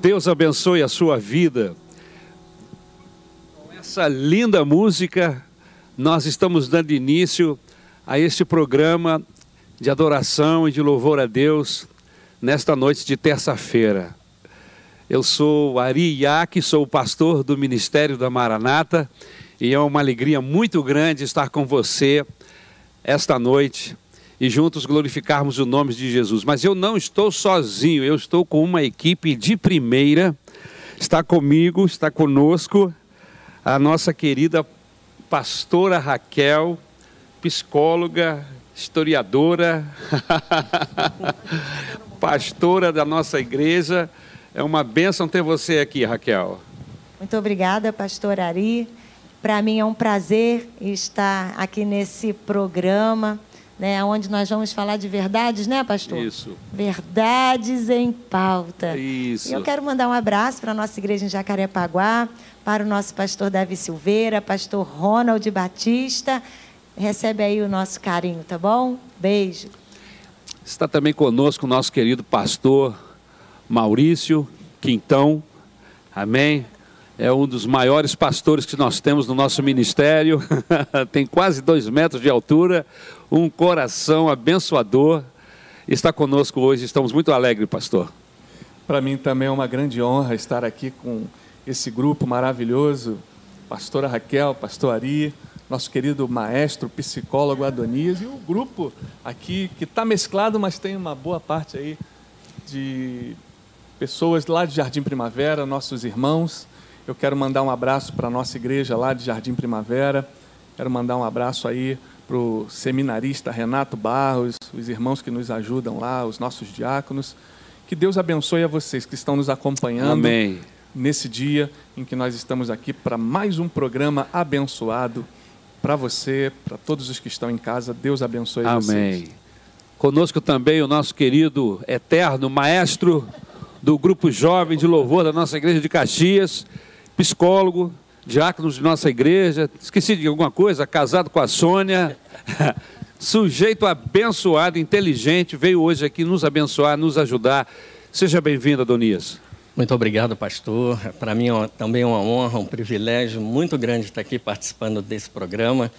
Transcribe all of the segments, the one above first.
Deus abençoe a sua vida. Com essa linda música, nós estamos dando início a este programa de adoração e de louvor a Deus nesta noite de terça-feira. Eu sou Ari Iac, sou o pastor do Ministério da Maranata e é uma alegria muito grande estar com você esta noite e juntos glorificarmos o nome de Jesus. Mas eu não estou sozinho, eu estou com uma equipe de primeira. Está comigo, está conosco a nossa querida pastora Raquel, psicóloga, historiadora, pastora da nossa igreja. É uma bênção ter você aqui, Raquel. Muito obrigada, pastor Ari. Para mim é um prazer estar aqui nesse programa né, onde nós vamos falar de verdades, né, pastor? Isso. Verdades em pauta. Isso. E eu quero mandar um abraço para a nossa igreja em Jacarepaguá, para o nosso pastor Davi Silveira, pastor Ronald Batista. Recebe aí o nosso carinho, tá bom? Beijo. Está também conosco o nosso querido pastor Maurício Quintão. Amém é um dos maiores pastores que nós temos no nosso ministério, tem quase dois metros de altura, um coração abençoador. Está conosco hoje, estamos muito alegres, pastor. Para mim também é uma grande honra estar aqui com esse grupo maravilhoso, pastora Raquel, pastor Ari, nosso querido maestro, psicólogo Adonias, e o grupo aqui que está mesclado, mas tem uma boa parte aí de pessoas lá de Jardim Primavera, nossos irmãos, eu quero mandar um abraço para a nossa igreja lá de Jardim Primavera. Quero mandar um abraço aí para o seminarista Renato Barros, os irmãos que nos ajudam lá, os nossos diáconos. Que Deus abençoe a vocês que estão nos acompanhando Amém. nesse dia em que nós estamos aqui para mais um programa abençoado para você, para todos os que estão em casa. Deus abençoe Amém. vocês. Conosco também o nosso querido eterno maestro do grupo jovem de louvor da nossa igreja de Caxias, psicólogo, diácono de nossa igreja, esqueci de alguma coisa, casado com a Sônia, sujeito abençoado, inteligente, veio hoje aqui nos abençoar, nos ajudar. Seja bem-vindo, Adonias. Muito obrigado, pastor. Para mim é também uma honra, um privilégio muito grande estar aqui participando desse programa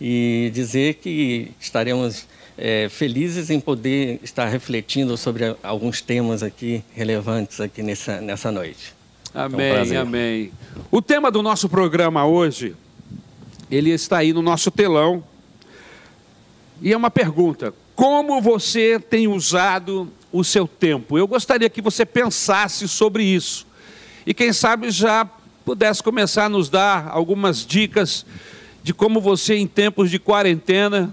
e dizer que estaremos é, felizes em poder estar refletindo sobre alguns temas aqui relevantes aqui nessa, nessa noite. Amém, é um amém. O tema do nosso programa hoje, ele está aí no nosso telão. E é uma pergunta: como você tem usado o seu tempo? Eu gostaria que você pensasse sobre isso. E quem sabe já pudesse começar a nos dar algumas dicas de como você, em tempos de quarentena,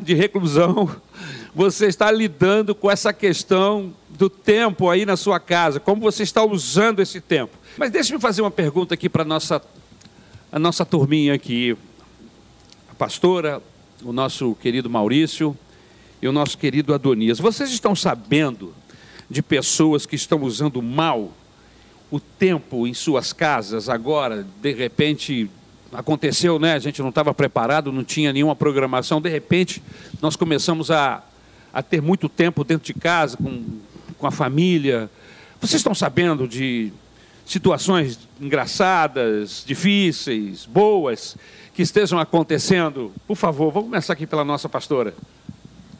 de reclusão, você está lidando com essa questão do tempo aí na sua casa, como você está usando esse tempo. Mas deixe-me fazer uma pergunta aqui para nossa, a nossa turminha aqui. A pastora, o nosso querido Maurício e o nosso querido Adonias. Vocês estão sabendo de pessoas que estão usando mal o tempo em suas casas agora, de repente aconteceu, né? A gente não estava preparado, não tinha nenhuma programação, de repente nós começamos a, a ter muito tempo dentro de casa, com com a família. Vocês estão sabendo de situações engraçadas, difíceis, boas, que estejam acontecendo? Por favor, vamos começar aqui pela nossa pastora.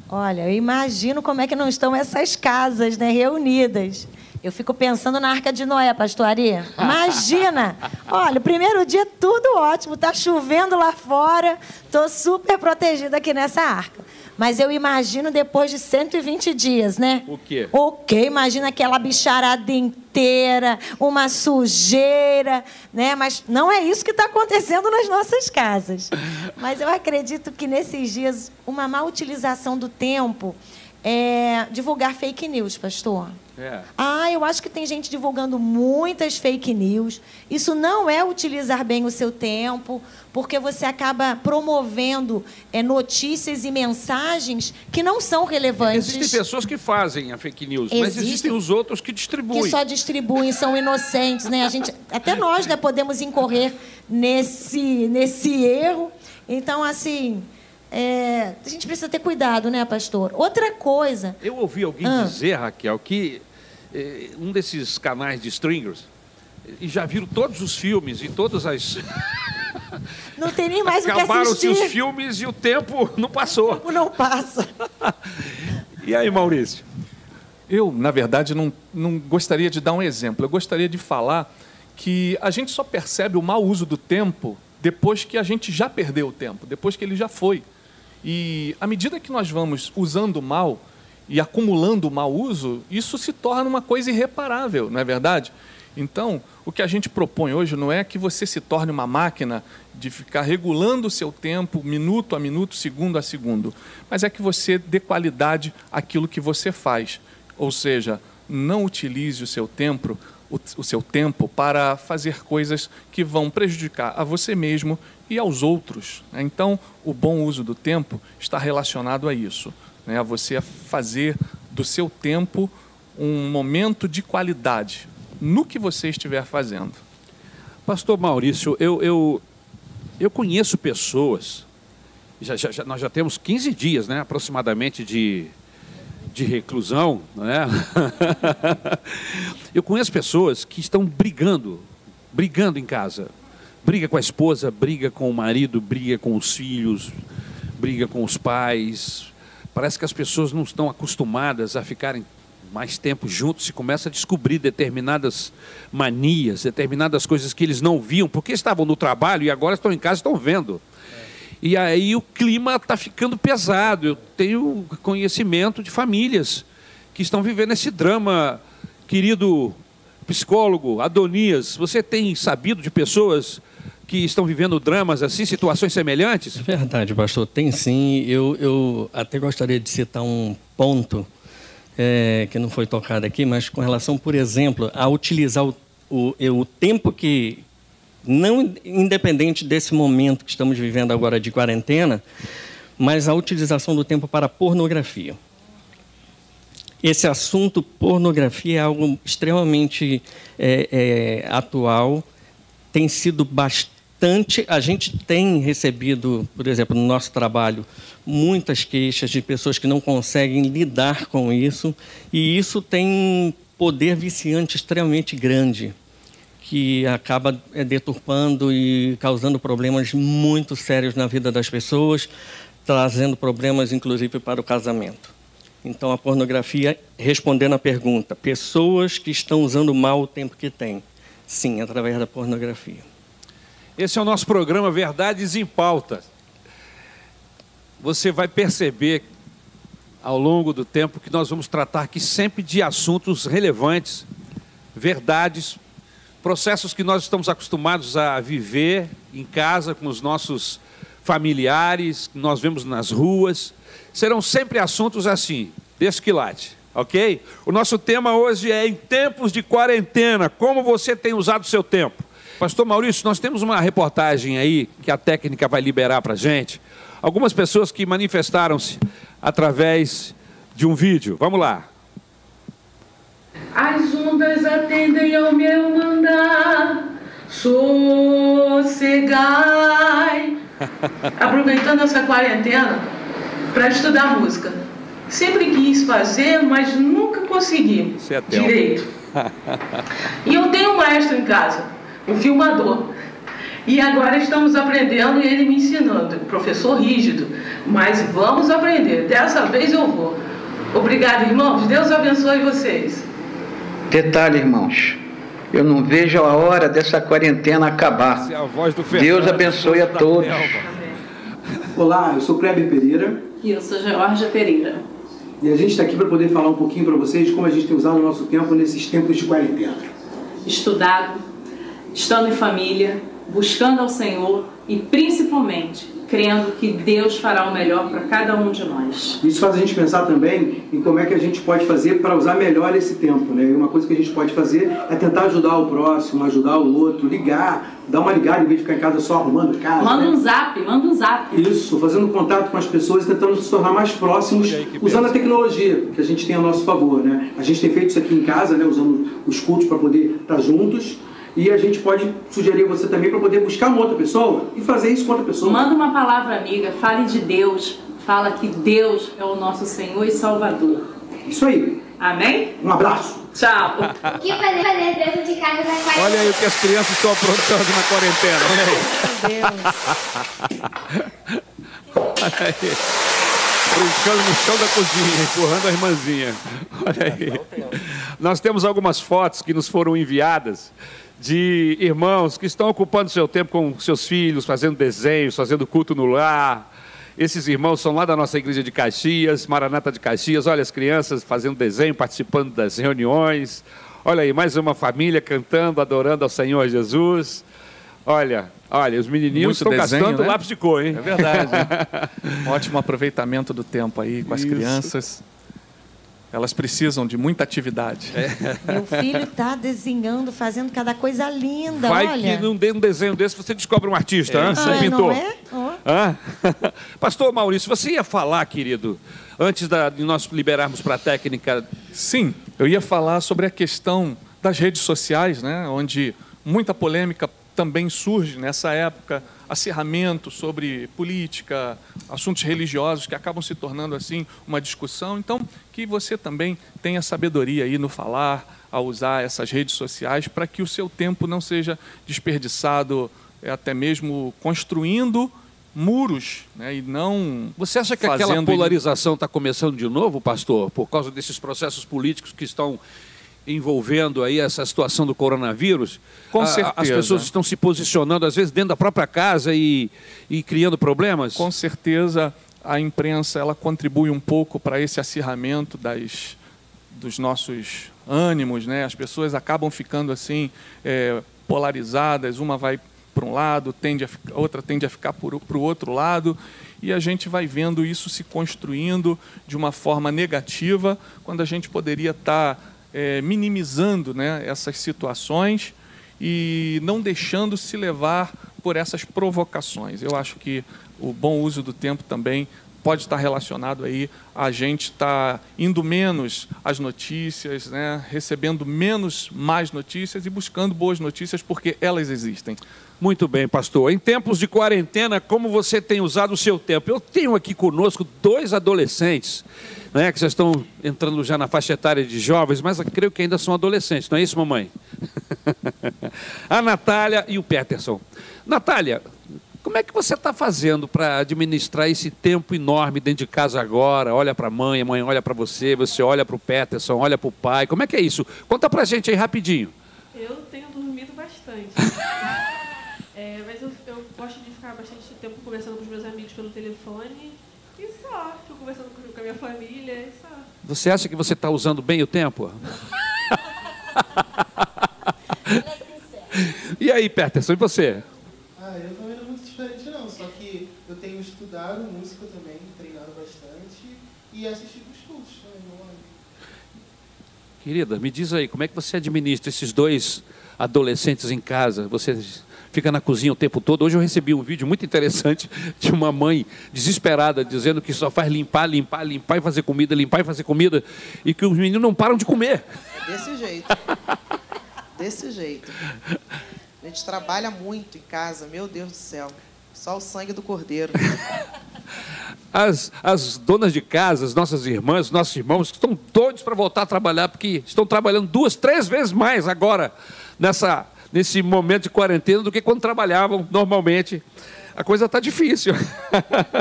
Olha, eu imagino como é que não estão essas casas né, reunidas. Eu fico pensando na Arca de Noé, pastoria. Imagina! Olha, o primeiro dia tudo ótimo, tá chovendo lá fora, tô super protegida aqui nessa arca. Mas eu imagino depois de 120 dias, né? O quê? O quê? Imagina aquela bicharada inteira, uma sujeira, né? Mas não é isso que está acontecendo nas nossas casas. Mas eu acredito que nesses dias, uma má utilização do tempo é divulgar fake news, pastor. É. Ah, eu acho que tem gente divulgando muitas fake news. Isso não é utilizar bem o seu tempo, porque você acaba promovendo é, notícias e mensagens que não são relevantes. Existem pessoas que fazem a fake news, Existe, mas existem os outros que distribuem. Que só distribuem, são inocentes, né? A gente, até nós, né, podemos incorrer nesse nesse erro. Então, assim, é, a gente precisa ter cuidado, né, pastor? Outra coisa. Eu ouvi alguém ah. dizer, Raquel, que eh, um desses canais de stringers e já viram todos os filmes e todas as. Não tem nem mais o que Acabaram-se assistir. os filmes e o tempo não passou. O tempo não passa. E aí, Maurício? Eu, na verdade, não, não gostaria de dar um exemplo. Eu gostaria de falar que a gente só percebe o mau uso do tempo depois que a gente já perdeu o tempo, depois que ele já foi. E à medida que nós vamos usando mal e acumulando mau uso, isso se torna uma coisa irreparável, não é verdade? Então, o que a gente propõe hoje não é que você se torne uma máquina de ficar regulando o seu tempo, minuto a minuto, segundo a segundo, mas é que você dê qualidade àquilo que você faz. Ou seja, não utilize o seu tempo, o, o seu tempo para fazer coisas que vão prejudicar a você mesmo e aos outros. né? Então, o bom uso do tempo está relacionado a isso, né? a você fazer do seu tempo um momento de qualidade no que você estiver fazendo. Pastor Maurício, eu, eu, eu conheço pessoas, já, já- nós já temos 15 dias né, aproximadamente de, de reclusão, né? eu conheço pessoas que estão brigando, brigando em casa. Briga com a esposa, briga com o marido, briga com os filhos, briga com os pais. Parece que as pessoas não estão acostumadas a ficarem mais tempo juntos e começa a descobrir determinadas manias, determinadas coisas que eles não viam, porque estavam no trabalho e agora estão em casa e estão vendo. E aí o clima está ficando pesado. Eu tenho conhecimento de famílias que estão vivendo esse drama. Querido psicólogo Adonias, você tem sabido de pessoas que estão vivendo dramas assim, situações semelhantes? É verdade, pastor. Tem sim. Eu, eu até gostaria de citar um ponto é, que não foi tocado aqui, mas com relação, por exemplo, a utilizar o, o, o tempo que, não independente desse momento que estamos vivendo agora de quarentena, mas a utilização do tempo para pornografia. Esse assunto, pornografia, é algo extremamente é, é, atual, tem sido bastante. A gente tem recebido, por exemplo, no nosso trabalho, muitas queixas de pessoas que não conseguem lidar com isso, e isso tem um poder viciante extremamente grande, que acaba é, deturpando e causando problemas muito sérios na vida das pessoas, trazendo problemas, inclusive, para o casamento. Então, a pornografia, respondendo à pergunta, pessoas que estão usando mal o tempo que têm. Sim, através da pornografia. Esse é o nosso programa Verdades em Pauta. Você vai perceber ao longo do tempo que nós vamos tratar aqui sempre de assuntos relevantes, verdades, processos que nós estamos acostumados a viver em casa com os nossos familiares, que nós vemos nas ruas. Serão sempre assuntos assim, desse quilate, ok? O nosso tema hoje é em tempos de quarentena, como você tem usado o seu tempo. Pastor Maurício, nós temos uma reportagem aí que a técnica vai liberar para gente. Algumas pessoas que manifestaram-se através de um vídeo. Vamos lá. As ondas atendem ao meu mandar, sossegai. Aproveitando essa quarentena para estudar música. Sempre quis fazer, mas nunca consegui é direito. E eu tenho um maestro em casa, um filmador. E agora estamos aprendendo e ele me ensinando. Professor rígido, mas vamos aprender. Dessa vez eu vou. Obrigada, irmãos. Deus abençoe vocês. Detalhe, irmãos, eu não vejo a hora dessa quarentena acabar. É a voz do Deus abençoe a todos. Olá, eu sou Kleber Pereira E eu sou Georgia Pereira. e a gente está aqui para poder falar um pouquinho para vocês de como a gente tem usado o nosso tempo nesses tempos de quarentena. Estudado, estando em família, buscando ao Senhor e principalmente crendo que Deus fará o melhor para cada um de nós. Isso faz a gente pensar também em como é que a gente pode fazer para usar melhor esse tempo, né? E uma coisa que a gente pode fazer é tentar ajudar o próximo, ajudar o outro, ligar, dar uma ligada em vez de ficar em casa só arrumando casa. Manda né? um zap, manda um zap. Isso, fazendo contato com as pessoas e tentando se tornar mais próximos, usando a tecnologia que a gente tem a nosso favor, né? A gente tem feito isso aqui em casa, né? Usando os cultos para poder estar juntos. E a gente pode sugerir a você também para poder buscar uma outra pessoa e fazer isso com outra pessoa. Manda uma palavra amiga, fale de Deus, fala que Deus é o nosso Senhor e Salvador. Isso aí. Amém? Um abraço. Tchau. O que fazer, fazer dentro de casa na quarentena? Olha aí o que as crianças estão aprontando na quarentena. Olha aí. Olha aí. Brincando no chão da cozinha, empurrando a irmãzinha. Olha aí. Nós temos algumas fotos que nos foram enviadas de irmãos que estão ocupando seu tempo com seus filhos, fazendo desenhos, fazendo culto no lar. Esses irmãos são lá da nossa igreja de Caxias, Maranata de Caxias. Olha as crianças fazendo desenho, participando das reuniões. Olha aí, mais uma família cantando, adorando ao Senhor Jesus. Olha, olha, os menininhos Muito estão desenho, gastando né? lápis de cor, hein? É verdade. Ótimo aproveitamento do tempo aí com as Isso. crianças. Elas precisam de muita atividade. Meu filho está desenhando, fazendo cada coisa linda, Vai olha. que num, de- um desenho desse você descobre um artista, hein? Ah, um pintor. não é? Ó. Hã? Pastor Maurício, você ia falar, querido, antes da- de nós liberarmos para a técnica. Sim, eu ia falar sobre a questão das redes sociais, né, onde muita polêmica também surge nessa época, acirramento sobre política, assuntos religiosos que acabam se tornando assim uma discussão. Então, que você também tenha sabedoria aí no falar, a usar essas redes sociais para que o seu tempo não seja desperdiçado, eh, até mesmo construindo muros, né, e não Você acha que aquela polarização está começando de novo, pastor, por causa desses processos políticos que estão envolvendo aí essa situação do coronavírus? Com A- a- As certeza. pessoas estão se posicionando, às vezes, dentro da própria casa e, e criando problemas? Com certeza a imprensa ela contribui um pouco para esse acirramento das, dos nossos ânimos, né? As pessoas acabam ficando assim é, polarizadas, uma vai para um lado, tende a, outra tende a ficar para o outro lado, e a gente vai vendo isso se construindo de uma forma negativa, quando a gente poderia estar é, minimizando né, essas situações e não deixando se levar por essas provocações. Eu acho que o bom uso do tempo também pode estar relacionado aí a gente estar indo menos às notícias, né, recebendo menos más notícias e buscando boas notícias porque elas existem. Muito bem, pastor. Em tempos de quarentena, como você tem usado o seu tempo? Eu tenho aqui conosco dois adolescentes, né, que já estão entrando já na faixa etária de jovens, mas creio que ainda são adolescentes, não é isso, mamãe? a Natália e o Peterson. Natália, como é que você está fazendo para administrar esse tempo enorme dentro de casa agora? Olha para a mãe, a mãe olha para você, você olha para o Peterson, olha para o pai. Como é que é isso? Conta para gente aí rapidinho. Eu tenho dormido bastante. Gosto de ficar bastante tempo conversando com os meus amigos pelo telefone. E só, fico conversando com, a minha família e só. Você acha que você está usando bem o tempo? e aí, Peterson, e você? Ah, eu também não é muito diferente não, só que eu tenho estudado música também, treinado bastante e assistido os cultos também. Querida, me diz aí, como é que você administra esses dois adolescentes em casa? Você fica na cozinha o tempo todo. Hoje eu recebi um vídeo muito interessante de uma mãe desesperada dizendo que só faz limpar, limpar, limpar e fazer comida, limpar e fazer comida e que os meninos não param de comer. Desse jeito. Desse jeito. A gente trabalha muito em casa, meu Deus do céu. Só o sangue do cordeiro. As, as donas de casa, as nossas irmãs, nossos irmãos, estão doidos para voltar a trabalhar, porque estão trabalhando duas, três vezes mais agora, nessa, nesse momento de quarentena, do que quando trabalhavam normalmente. A coisa está difícil.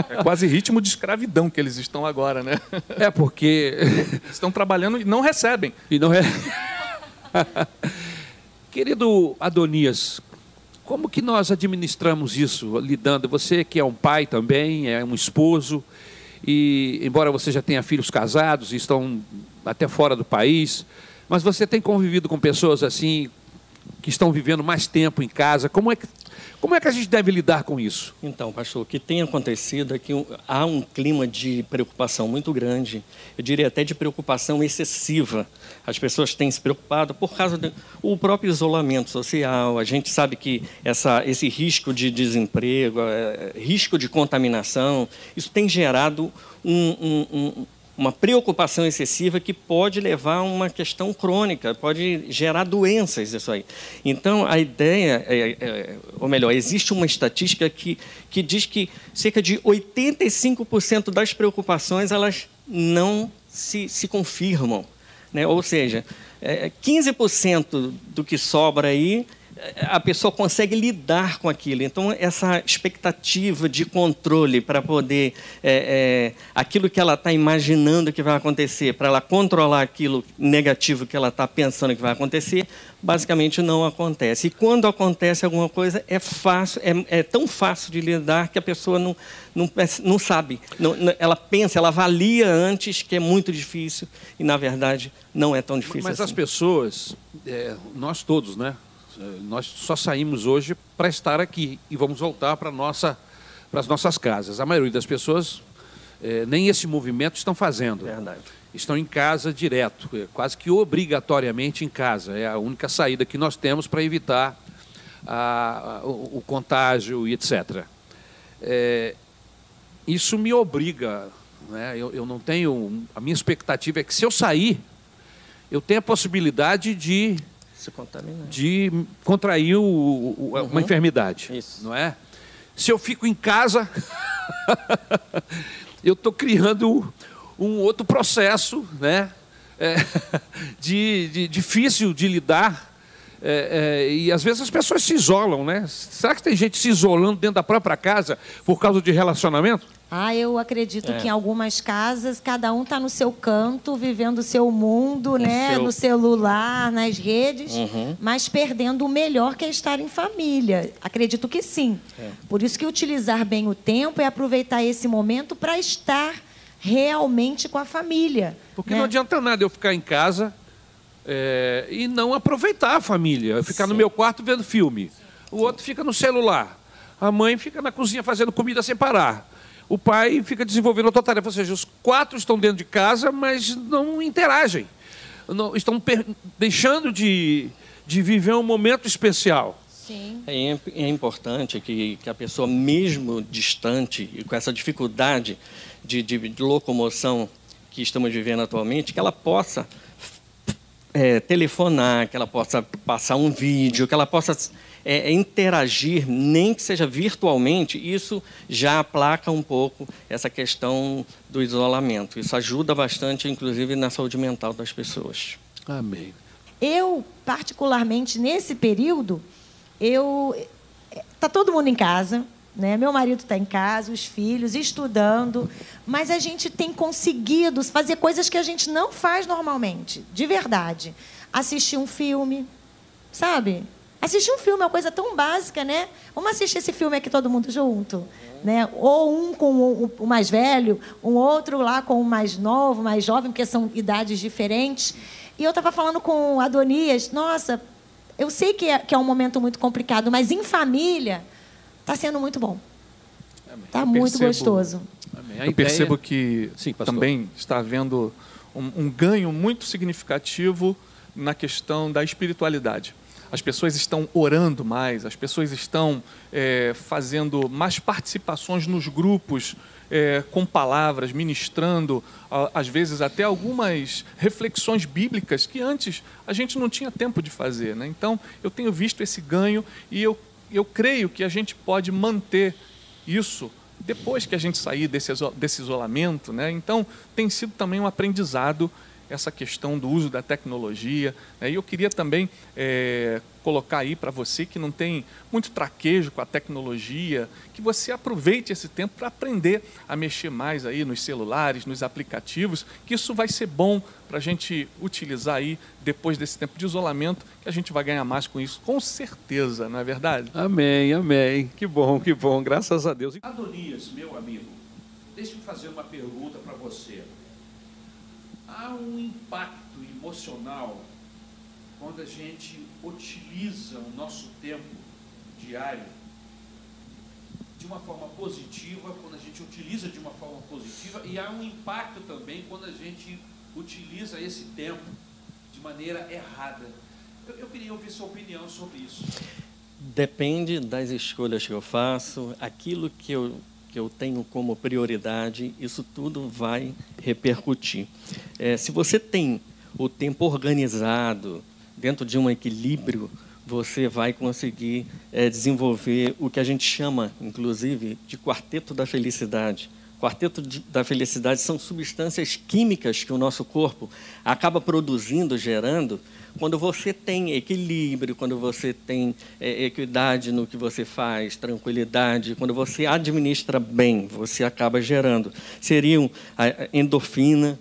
É quase ritmo de escravidão que eles estão agora, né? É porque. Estão trabalhando e não recebem. E não é. Querido Adonias, como que nós administramos isso, lidando? Você que é um pai também, é um esposo, e embora você já tenha filhos casados e estão até fora do país, mas você tem convivido com pessoas assim que estão vivendo mais tempo em casa. Como é que, como é que a gente deve lidar com isso? Então, pastor, o que tem acontecido é que há um clima de preocupação muito grande, eu diria até de preocupação excessiva. As pessoas têm se preocupado por causa do próprio isolamento social. A gente sabe que essa, esse risco de desemprego, eh, risco de contaminação, isso tem gerado um- um- um- uma preocupação excessiva que pode levar a uma questão crônica, pode gerar doenças isso aí. Então, a ideia, é, é, ou melhor, existe uma estatística que, que diz que cerca de 85% das preocupações elas não se, se confirmam. Né? Ou seja, é, 15% do que sobra aí a pessoa consegue lidar com aquilo. Então, essa expectativa de controle para poder. É, é, aquilo que ela está imaginando que vai acontecer, para ela controlar aquilo negativo que ela está pensando que vai acontecer, basicamente não acontece. E quando acontece alguma coisa, é fácil, é, é tão fácil de lidar que a pessoa não, não, não sabe. Não, ela pensa, ela avalia antes que é muito difícil e, na verdade, não é tão difícil Mas assim. as pessoas, é, nós todos, né? Nós só saímos hoje para estar aqui e vamos voltar para nossa, para as nossas casas. A maioria das pessoas é, nem esse movimento estão fazendo. Verdade. Estão em casa direto, é, quase que obrigatoriamente em casa. É a única saída que nós temos para evitar a, a, o, o, contágio e etc. É, isso me obriga, né? eu, eu não tenho. A minha expectativa é que se eu sair, eu tenho a possibilidade de se contaminar. de contrair o, o, uhum. uma enfermidade. Isso. Não é? Se eu fico em casa, eu estou criando um outro processo, né? É, de, de, difícil de lidar. É, é, e às vezes as pessoas se isolam, né? Será que tem gente se isolando dentro da própria casa por causa de relacionamento? Ah, eu acredito é. que em algumas casas cada um está no seu canto, vivendo o seu mundo, né? Seu... No celular, nas redes, uhum. mas perdendo o melhor que é estar em família. Acredito que sim. É. Por isso que utilizar bem o tempo é aproveitar esse momento para estar realmente com a família. Porque né? não adianta nada eu ficar em casa é, e não aproveitar a família. Eu ficar sim. no meu quarto vendo filme. O outro fica no celular. A mãe fica na cozinha fazendo comida sem parar o pai fica desenvolvendo outra tarefa. Ou seja, os quatro estão dentro de casa, mas não interagem. Não, estão deixando de, de viver um momento especial. Sim. É, é importante que, que a pessoa, mesmo distante e com essa dificuldade de, de, de locomoção que estamos vivendo atualmente, que ela possa é, telefonar, que ela possa passar um vídeo, que ela possa é, é, interagir, nem que seja virtualmente, isso já aplaca um pouco essa questão do isolamento. Isso ajuda bastante, inclusive, na saúde mental das pessoas. Amém. Eu, particularmente, nesse período, eu. Está todo mundo em casa, né? Meu marido está em casa, os filhos estudando, mas a gente tem conseguido fazer coisas que a gente não faz normalmente, de verdade. Assistir um filme, sabe? Assistir um filme é uma coisa tão básica, né? Vamos assistir esse filme aqui todo mundo junto, né? Ou um com o, mais velho, um outro lá com o mais novo, mais jovem, porque são idades diferentes. E eu estava falando com Adonias, nossa, eu sei que é, que é um momento muito complicado, mas em família está sendo muito bom. Está muito percebo, gostoso. Eu percebo que Sim, também está havendo um, um ganho muito significativo na questão da espiritualidade as pessoas estão orando mais, as pessoas estão é, fazendo mais participações nos grupos é, com palavras, ministrando, às vezes até algumas reflexões bíblicas que antes a gente não tinha tempo de fazer. Né? Então, eu tenho visto esse ganho e eu, eu creio que a gente pode manter isso depois que a gente sair desse, desse isolamento. Né? Então, tem sido também um aprendizado essa questão do uso da tecnologia. Né? E eu queria também é, colocar aí para você que não tem muito traquejo com a tecnologia, que você aproveite esse tempo para aprender a mexer mais aí nos celulares, nos aplicativos, que isso vai ser bom para a gente utilizar aí depois desse tempo de isolamento, que a gente vai ganhar mais com isso, com certeza, não é verdade? Amém, amém. Que bom, que bom, graças a Deus. Adonias, meu amigo, deixe-me fazer uma pergunta para você há um impacto emocional quando a gente utiliza o nosso tempo diário de uma forma positiva, quando a gente utiliza de uma forma positiva, e há um impacto também quando a gente utiliza esse tempo de maneira errada. Eu, eu queria ouvir sua opinião sobre isso. Depende das escolhas que eu faço, aquilo que eu que eu tenho como prioridade, isso tudo vai repercutir. É, se você tem o tempo organizado, dentro de um equilíbrio, você vai conseguir é, desenvolver o que a gente chama, inclusive, de quarteto da felicidade. Quarteto da felicidade são substâncias químicas que o nosso corpo acaba produzindo, gerando, quando você tem equilíbrio, quando você tem é, equidade no que você faz, tranquilidade, quando você administra bem, você acaba gerando. Seriam a endorfina.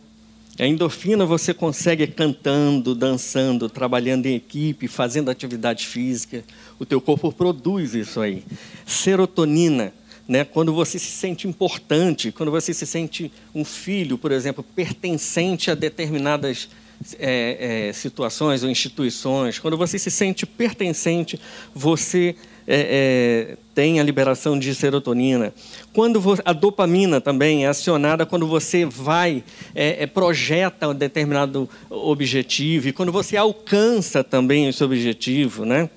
A endorfina você consegue cantando, dançando, trabalhando em equipe, fazendo atividade física. O teu corpo produz isso aí. Serotonina né? quando você se sente importante, quando você se sente um filho, por exemplo, pertencente a determinadas é, é, situações ou instituições, quando você se sente pertencente, você é, é tem a liberação de serotonina. Quando a dopamina também é acionada quando você vai, é, é, projeta um determinado objetivo, e quando você alcança também esse objetivo. Né?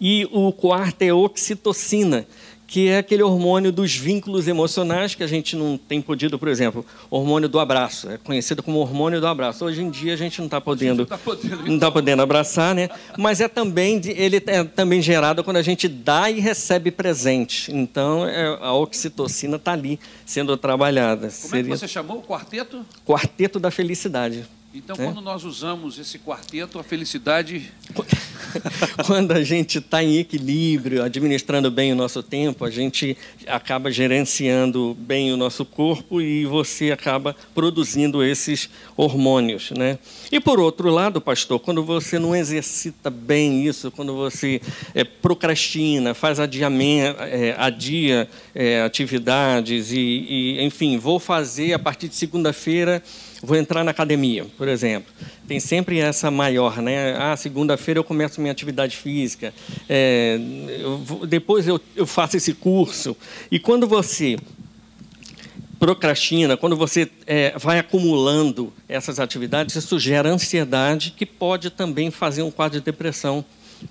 E o quarto é oxitocina, que é aquele hormônio dos vínculos emocionais que a gente não tem podido, por exemplo, hormônio do abraço, é conhecido como hormônio do abraço. Hoje em dia a gente não está podendo, não está podendo, tá podendo, abraçar, né? Mas é também ele é também gerado quando a gente dá e recebe presente. Então é, a oxitocina está ali sendo trabalhada. Como Seria... é que você chamou o quarteto? Quarteto da felicidade. Então, é? quando nós usamos esse quarteto, a felicidade. quando a gente está em equilíbrio, administrando bem o nosso tempo, a gente acaba gerenciando bem o nosso corpo e você acaba produzindo esses hormônios. Né? E por outro lado, pastor, quando você não exercita bem isso, quando você é, procrastina, faz adiamento, é, adia é, atividades e, e, enfim, vou fazer a partir de segunda-feira vou entrar na academia, por exemplo. Tem sempre essa maior, né? Ah, segunda-feira eu começo minha atividade física, é, eu, depois eu, eu faço esse curso. E quando você procrastina, quando você é, vai acumulando essas atividades, isso gera ansiedade, que pode também fazer um quadro de depressão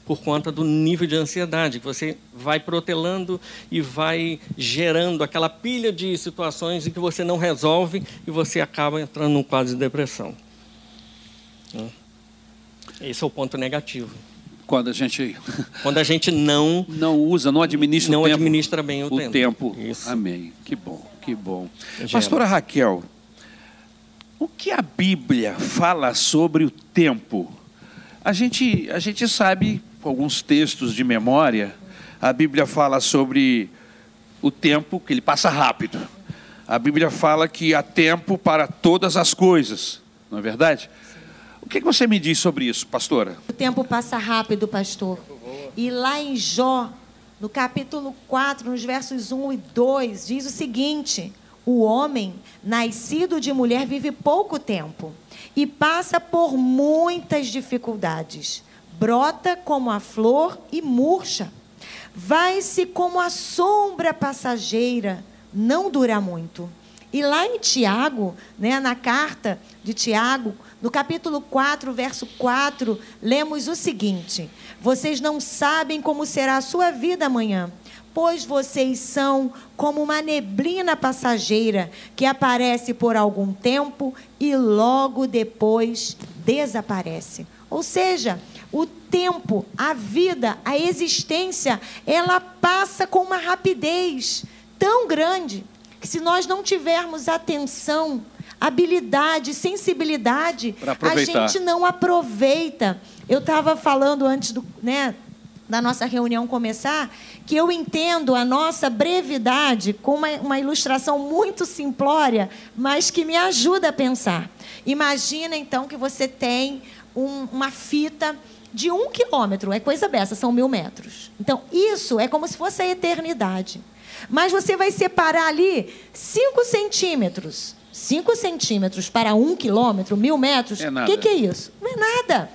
por conta do nível de ansiedade, que você vai protelando e vai gerando aquela pilha de situações em que você não resolve e você acaba entrando num quadro de depressão. Né? Esse é o ponto negativo. Quando a gente quando a gente não não usa, não administra não o tempo, administra bem o, o tempo. tempo. Isso. Amém. Que bom, que bom. Pastora Raquel, o que a Bíblia fala sobre o tempo? A gente, a gente sabe, com alguns textos de memória, a Bíblia fala sobre o tempo, que ele passa rápido. A Bíblia fala que há tempo para todas as coisas, não é verdade? O que, você me diz sobre isso, pastora? O tempo passa rápido, pastor. E lá em Jó, no capítulo 4, nos versos 1 e 2, diz o seguinte: O homem, nascido de mulher, vive pouco tempo e passa por muitas dificuldades. Brota como a flor e murcha. Vai-se como a sombra passageira, não dura muito. E lá em Tiago, né, na carta de Tiago, no capítulo 4, verso 4, lemos o seguinte: Vocês não sabem como será a sua vida amanhã pois vocês são como uma neblina passageira que aparece por algum tempo e logo depois desaparece. Ou seja, o tempo, a vida, a existência, ela passa com uma rapidez tão grande que se nós não tivermos atenção, habilidade, sensibilidade, a gente não aproveita. Eu estava falando antes do, né, da nossa reunião começar, que eu entendo a nossa brevidade com uma, uma ilustração muito simplória, mas que me ajuda a pensar. Imagina então que você tem um, uma fita de um quilômetro, é coisa dessa, são mil metros. Então, isso é como se fosse a eternidade. Mas você vai separar ali cinco centímetros. cinco centímetros para um quilômetro, mil metros. O é que, que é isso? Não é nada.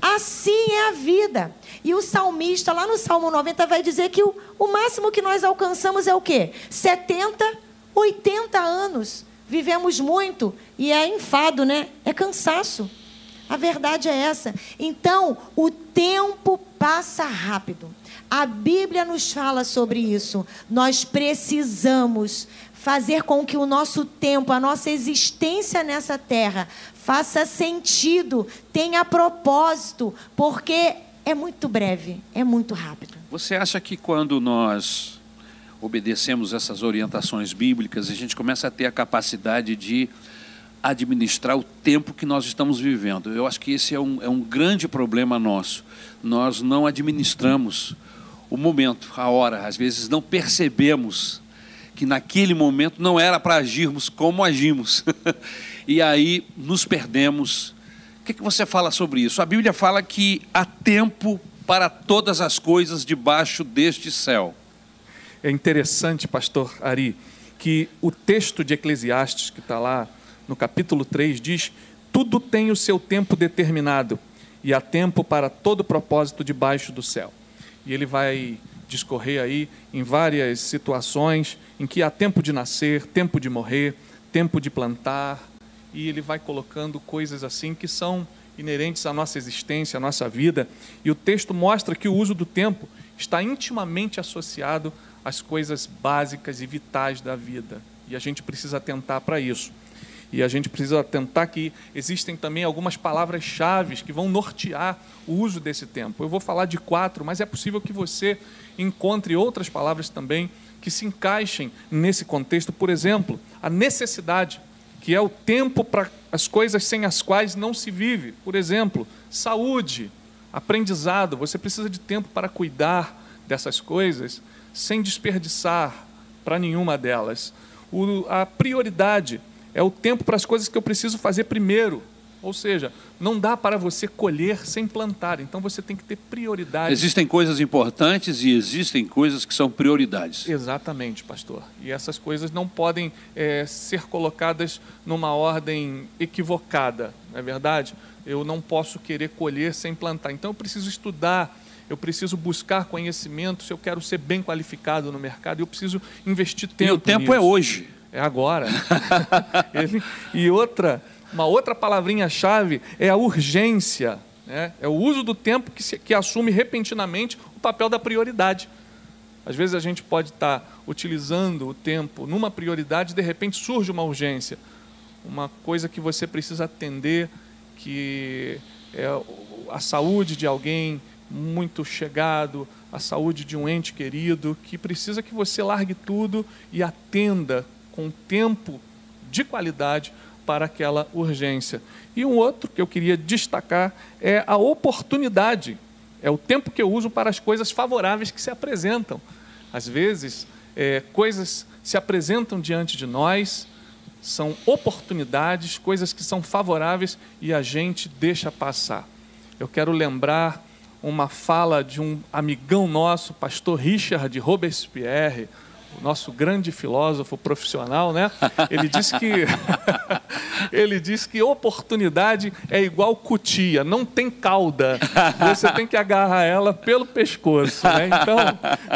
Assim é a vida. E o salmista, lá no Salmo 90, vai dizer que o, o máximo que nós alcançamos é o quê? 70, 80 anos. Vivemos muito e é enfado, né? É cansaço. A verdade é essa. Então, o tempo passa rápido. A Bíblia nos fala sobre isso. Nós precisamos fazer com que o nosso tempo, a nossa existência nessa terra, faça sentido, tenha propósito, porque é muito breve, é muito rápido. Você acha que quando nós obedecemos essas orientações bíblicas, a gente começa a ter a capacidade de administrar o tempo que nós estamos vivendo. Eu acho que esse é um, é um grande problema nosso. Nós não administramos o momento, a hora. Às vezes não percebemos que naquele momento não era para agirmos como agimos. e aí nos perdemos. Que, que você fala sobre isso? A Bíblia fala que há tempo para todas as coisas debaixo deste céu. É interessante, pastor Ari, que o texto de Eclesiastes que está lá no capítulo 3 diz: tudo tem o seu tempo determinado e há tempo para todo propósito debaixo do céu. E ele vai discorrer aí em várias situações em que há tempo de nascer, tempo de morrer, tempo de plantar, e ele vai colocando coisas assim que são inerentes à nossa existência, à nossa vida. E o texto mostra que o uso do tempo está intimamente associado às coisas básicas e vitais da vida. E a gente precisa atentar para isso. E a gente precisa atentar que existem também algumas palavras-chave que vão nortear o uso desse tempo. Eu vou falar de quatro, mas é possível que você encontre outras palavras também que se encaixem nesse contexto. Por exemplo, a necessidade, que é o tempo para as coisas sem as quais não se vive. Por exemplo, saúde, aprendizado. Você precisa de tempo para cuidar dessas coisas sem desperdiçar para nenhuma delas. O, a prioridade é o tempo para as coisas que eu preciso fazer primeiro. Ou seja, não dá para você colher sem plantar, então você tem que ter prioridade. Existem coisas importantes e existem coisas que são prioridades. Exatamente, pastor. E essas coisas não podem é, ser colocadas numa ordem equivocada, não é verdade? Eu não posso querer colher sem plantar. Então eu preciso estudar, eu preciso buscar conhecimento, se eu quero ser bem qualificado no mercado, eu preciso investir tempo. E o tempo nisso. é hoje. É agora. Ele, e outra, uma outra palavrinha-chave é a urgência. Né? É o uso do tempo que, se, que assume repentinamente o papel da prioridade. Às vezes a gente pode estar utilizando o tempo numa prioridade, de repente surge uma urgência, uma coisa que você precisa atender, que é a saúde de alguém muito chegado, a saúde de um ente querido, que precisa que você largue tudo e atenda com tempo de qualidade para aquela urgência. E um outro que eu queria destacar é a oportunidade. É o tempo que eu uso para as coisas favoráveis que se apresentam. Às vezes, é, coisas se apresentam diante de nós, são oportunidades, coisas que são favoráveis e a gente deixa passar. Eu quero lembrar uma fala de um amigão nosso, pastor Richard Robespierre, o nosso grande filósofo profissional, né? Ele disse que ele disse que oportunidade é igual cutia, não tem cauda. Você tem que agarrar ela pelo pescoço, né? Então,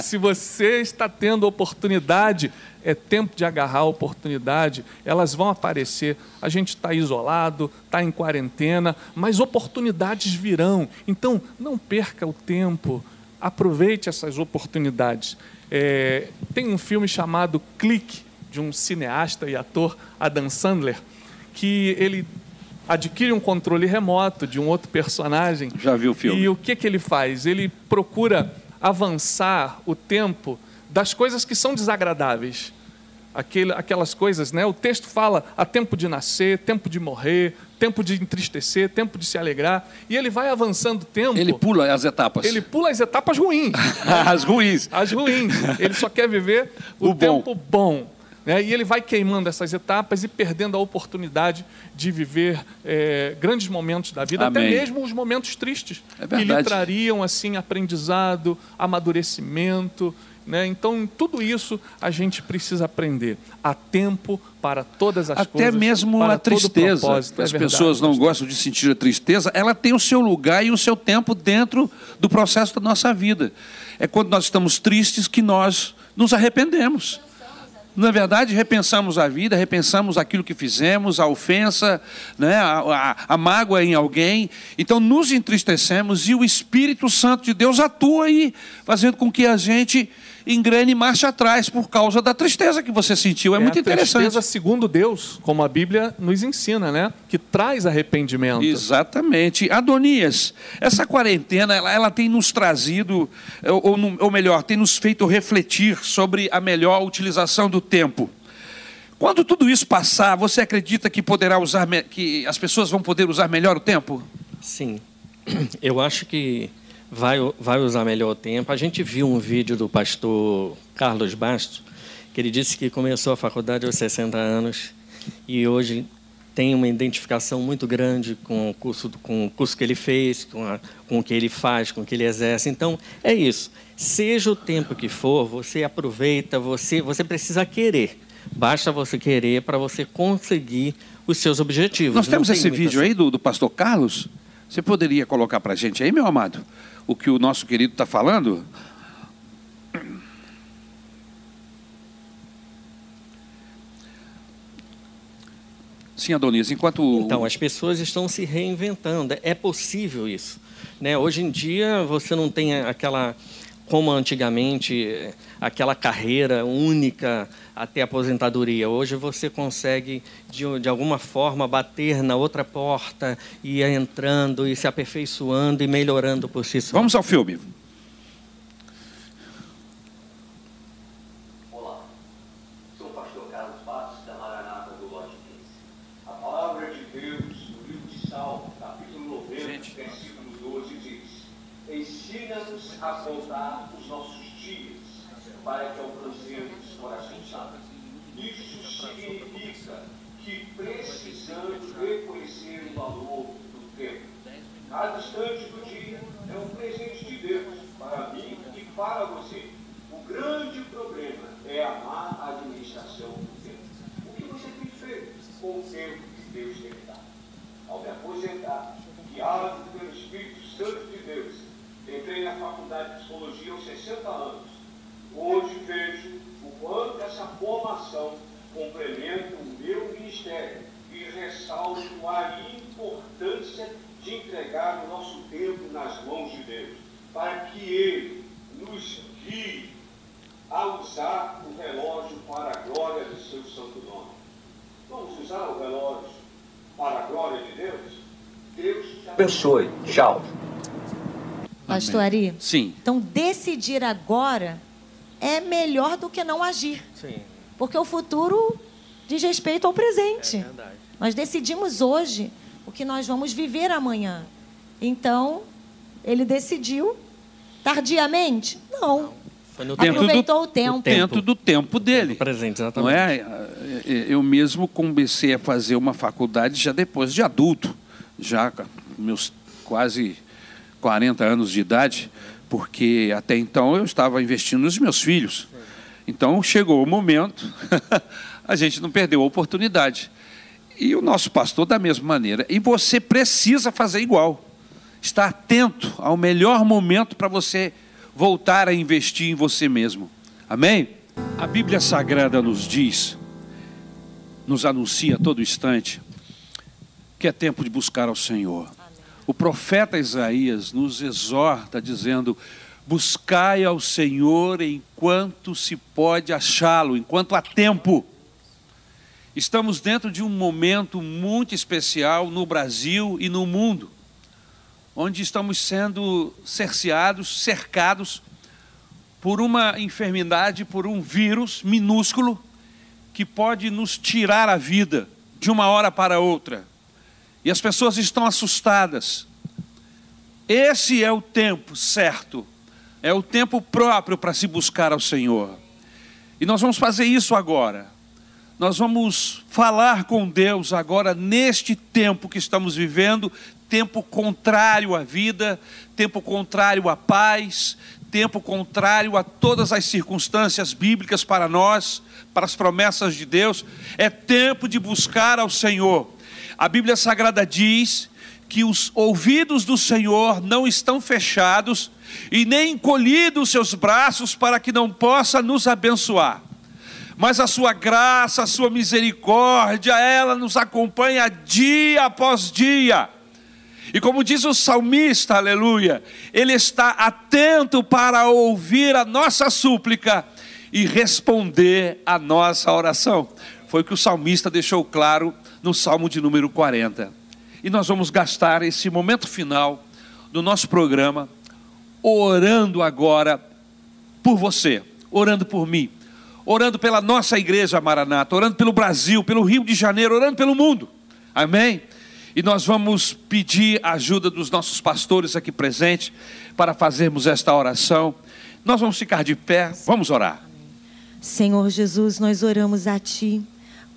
se você está tendo oportunidade, é tempo de agarrar a oportunidade, elas vão aparecer. A gente está isolado, está em quarentena, mas oportunidades virão. Então, não perca o tempo, aproveite essas oportunidades. É, tem um filme chamado Clique, de um cineasta e ator, Adam Sandler, que ele adquire um controle remoto de um outro personagem. Já viu o filme? E o que, que ele faz? Ele procura avançar o tempo das coisas que são desagradáveis. Aquele, aquelas coisas, né? O texto fala há tempo de nascer, tempo de morrer, tempo de entristecer, tempo de se alegrar, e ele vai avançando o tempo. Ele pula as etapas. Ele pula as etapas ruins. as ruins. As ruins. Ele só quer viver o, o tempo bom. bom né? E ele vai queimando essas etapas e perdendo a oportunidade de viver é, grandes momentos da vida, Amém. até mesmo os momentos tristes, é que lhe trariam assim aprendizado, amadurecimento. Né? Então, tudo isso a gente precisa aprender. Há tempo para todas as Até coisas. Até mesmo a tristeza. As é pessoas não gostam de sentir a tristeza, ela tem o seu lugar e o seu tempo dentro do processo da nossa vida. É quando nós estamos tristes que nós nos arrependemos. Na é verdade, repensamos a vida, repensamos aquilo que fizemos, a ofensa, né, a, a, a, mágoa em alguém. Então, nos entristecemos e o Espírito Santo de Deus atua aí, fazendo com que a gente engrene marcha atrás por causa da tristeza que você sentiu. É, muito a interessante. tristeza segundo Deus, como a Bíblia nos ensina, né? Que traz arrependimento. Exatamente. Adonias, essa quarentena, ela, ela tem nos trazido, ou, ou melhor, tem nos feito refletir sobre a melhor utilização do tempo. Quando tudo isso passar, você acredita que poderá usar, que as pessoas vão poder usar melhor o tempo? Sim. Eu acho que vai, vai usar melhor o tempo. A gente viu um vídeo do pastor Carlos Bastos, que ele disse que começou a faculdade aos 60 anos e hoje tem uma identificação muito grande com o curso, com o curso que ele fez, com, a- com o que ele faz, com o que ele exerce. Então, é isso. Seja o tempo que for, você aproveita, você, você precisa querer. Basta você querer para você conseguir os seus objetivos. Nós temos tem esse vídeo aí do, do pastor Carlos. Você poderia colocar para a gente aí, meu amado, o que o nosso querido está falando? Sim, Adonias, enquanto. Então, as pessoas estão se reinventando. É possível isso. Né? Hoje em dia, você não tem aquela, como antigamente, aquela carreira única até a aposentadoria. Hoje você consegue, de, de alguma forma, bater na outra porta e ir entrando e se aperfeiçoando e melhorando por si só. Vamos ao filme. Olá, sou o pastor Carlos Bastos, da Maranata do Lote 15. A palavra de Deus, no livro de Salmo, capítulo 90, versículo 12, diz: Ensina-nos a contar os nossos dias, para que alcancemos coração sábio. Isso significa que precisamos reconhecer o valor do tempo. Cada instante do dia é um presente de Deus para mim e para você. O grande problema é a má administração do tempo. O que você tem feito com o tempo que Deus tem dado? Ao me aposentar, guiado pelo Espírito Santo de Deus, entrei na faculdade de psicologia aos 60 anos. Hoje vejo o quanto essa formação complementa o meu ministério e ressalto a importância de entregar o nosso tempo nas mãos de Deus, para que Ele nos guie a usar o relógio para a glória do seu santo nome. Vamos usar o relógio para a glória de Deus? Deus te abençoe. Tchau. Pastor Ari? Sim. Então, decidir agora é melhor do que não agir. Sim. Porque o futuro diz respeito ao presente. Nós decidimos hoje o que nós vamos viver amanhã. Então, ele decidiu tardiamente? Não. Foi no Dentro do- Aproveitou o tempo. Dentro do tempo dele. presente, Não exatamente. é? Eu mesmo comecei a fazer uma faculdade já depois de adulto, já com meus quase 40 anos de idade, porque até então eu estava investindo nos meus filhos. Então chegou o momento, a gente não perdeu a oportunidade. E o nosso pastor da mesma maneira. E você precisa fazer igual. Estar atento ao melhor momento para você voltar a investir em você mesmo. Amém? A Bíblia Sagrada nos diz, nos anuncia a todo instante, que é tempo de buscar ao Senhor. O profeta Isaías nos exorta dizendo: buscai ao Senhor enquanto se pode achá-lo, enquanto há tempo. Estamos dentro de um momento muito especial no Brasil e no mundo, onde estamos sendo cerceados, cercados por uma enfermidade, por um vírus minúsculo que pode nos tirar a vida de uma hora para outra. E as pessoas estão assustadas. Esse é o tempo certo, é o tempo próprio para se buscar ao Senhor. E nós vamos fazer isso agora. Nós vamos falar com Deus agora neste tempo que estamos vivendo, tempo contrário à vida, tempo contrário à paz, tempo contrário a todas as circunstâncias bíblicas para nós, para as promessas de Deus. É tempo de buscar ao Senhor. A Bíblia Sagrada diz que os ouvidos do Senhor não estão fechados e nem encolhidos os seus braços para que não possa nos abençoar. Mas a sua graça, a sua misericórdia, ela nos acompanha dia após dia. E como diz o salmista, aleluia, ele está atento para ouvir a nossa súplica e responder a nossa oração. Foi o que o salmista deixou claro no Salmo de número 40. E nós vamos gastar esse momento final do nosso programa orando agora por você, orando por mim, orando pela nossa igreja Maranata, orando pelo Brasil, pelo Rio de Janeiro, orando pelo mundo. Amém? E nós vamos pedir a ajuda dos nossos pastores aqui presentes para fazermos esta oração. Nós vamos ficar de pé, vamos orar. Senhor Jesus, nós oramos a Ti,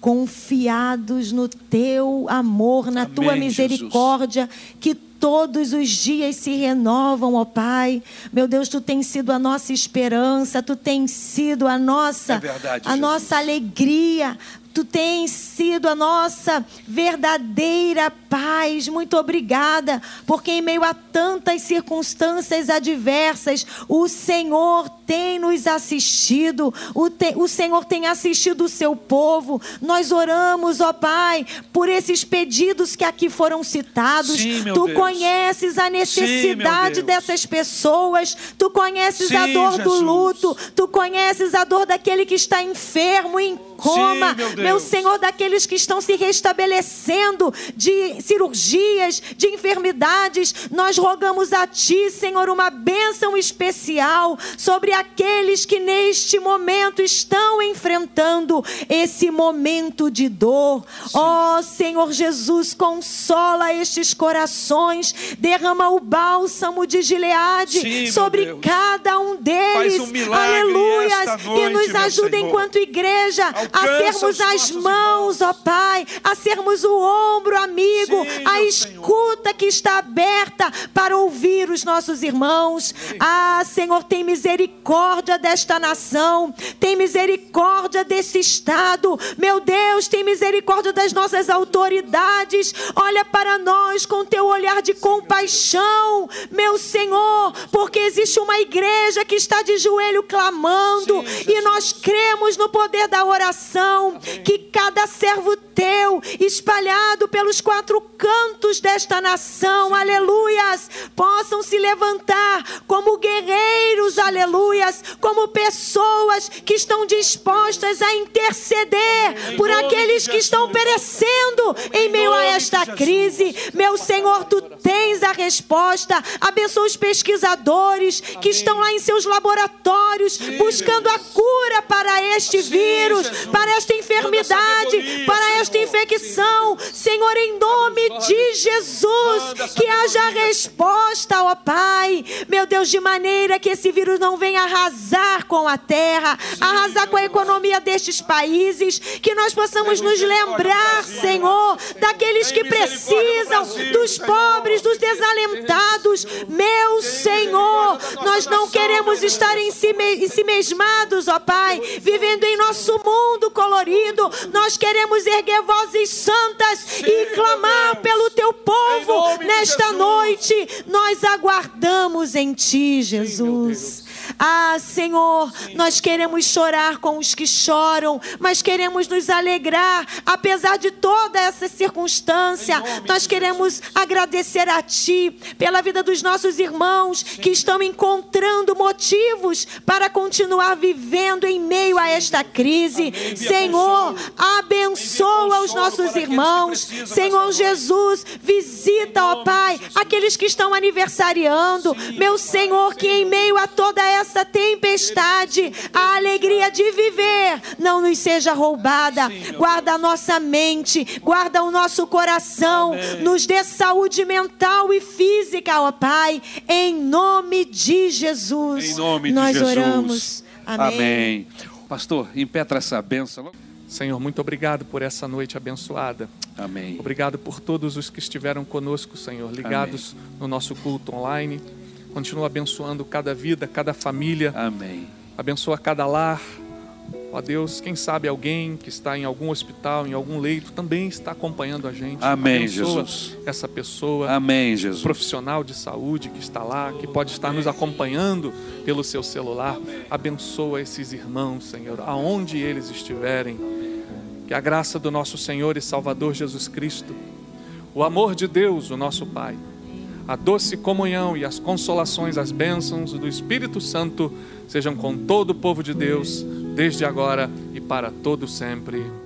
confiados no Teu amor, na Tua Amém, misericórdia, que todos os dias se renovam, ó Pai. Meu Deus, Tu tens sido a nossa esperança, Tu tens sido a nossa, É verdade, a Jesus. nossa alegria. Tu tens sido a nossa verdadeira paz. Muito obrigada, porque em meio a tantas circunstâncias adversas, o Senhor tem nos assistido, o, te- o Senhor tem assistido o seu povo. Nós oramos, ó Pai, por esses pedidos que aqui foram citados. Sim, tu Deus. conheces a necessidade Deus. dessas pessoas, tu conheces a Sim, dor do Jesus. luto, tu conheces a dor daquele que está enfermo, em coma, Sim, meu meu Senhor, daqueles que estão se restabelecendo de cirurgias, de enfermidades. Nós rogamos a Ti, Senhor, uma bênção especial sobre aqueles que neste momento estão enfrentando esse momento de dor. Ó Senhor Jesus, consola estes corações, derrama o bálsamo de Gileade Sim, sobre cada um deles. um milagre Aleluia. E nos ajuda enquanto igreja a Alcança sermos os as mãos, ó Pai, a sermos o ombro amigo, Sim, a escuta que está aberta para ouvir os nossos irmãos. Ah, Senhor, tem misericórdia desta nação, tem misericórdia desse estado. Meu Deus, tem misericórdia das nossas autoridades. Olha para nós com teu olhar de compaixão, meu Senhor, porque existe uma igreja que está de joelho clamando e nós cremos no poder da oração, que cada servo teu espalhado pelos quatro cantos desta nação, aleluias, possam se levantar como guerreiros, aleluias, como pessoas que estão dispostas a interceder por aqueles que estão perecendo em meio a esta crise. Meu Senhor, tu tens a resposta. Abençoa os pesquisadores que estão lá em seus laboratórios buscando a cura para este vírus, para esta enfermidade, para esta infecção. Senhor, em nome de Jesus, que haja resposta, ó Pai. Meu Deus, de maneira que esse vírus não venha arrasar com a terra, arrasar com a economia destes países, que nós possamos nos lembrar, Senhor, daqueles que precisam, dos pobres, dos desalentados. Meu Senhor, nós não queremos estar em si, em si mesmados, ó Pai, vivendo em nosso mundo colorido. Nós queremos erguer vozes santas e clamar pelo teu povo nesta noite. Nós aguardamos em ti, Jesus. Ah, Senhor, nós queremos chorar com os que choram, mas queremos nos alegrar, apesar de toda essa circunstância. Nós queremos agradecer a Ti pela vida dos nossos irmãos que estão encontrando motivos para continuar vivendo em meio a esta crise. Senhor, abençoa os nossos irmãos. Senhor Jesus, visita, ó Pai, aqueles que estão aniversariando. Meu Senhor, que em meio a toda essa tempestade, a alegria de viver não nos seja roubada. Guarda a nossa mente, guarda o nosso coração, nos dê saúde mental e física, ó Pai, em nome de Jesus. Em nome de Nós Jesus. oramos. Amém. Amém. Pastor, impetra essa bênção. Senhor, muito obrigado por essa noite abençoada. Amém. Obrigado por todos os que estiveram conosco, Senhor, ligados no nosso culto online. Continua abençoando cada vida, cada família. Amém. Abençoa cada lar. Ó Deus, quem sabe alguém que está em algum hospital, em algum leito, também está acompanhando a gente. Amém, Abençoa Jesus. essa pessoa. Amém, Jesus. Profissional de saúde que está lá, que pode estar nos acompanhando pelo seu celular. Abençoa esses irmãos, Senhor, aonde eles estiverem. Que a graça do nosso Senhor e Salvador Jesus Cristo, o amor de Deus, o nosso Pai, a doce comunhão e as consolações, as bênçãos do Espírito Santo sejam com todo o povo de Deus, desde agora e para todo sempre.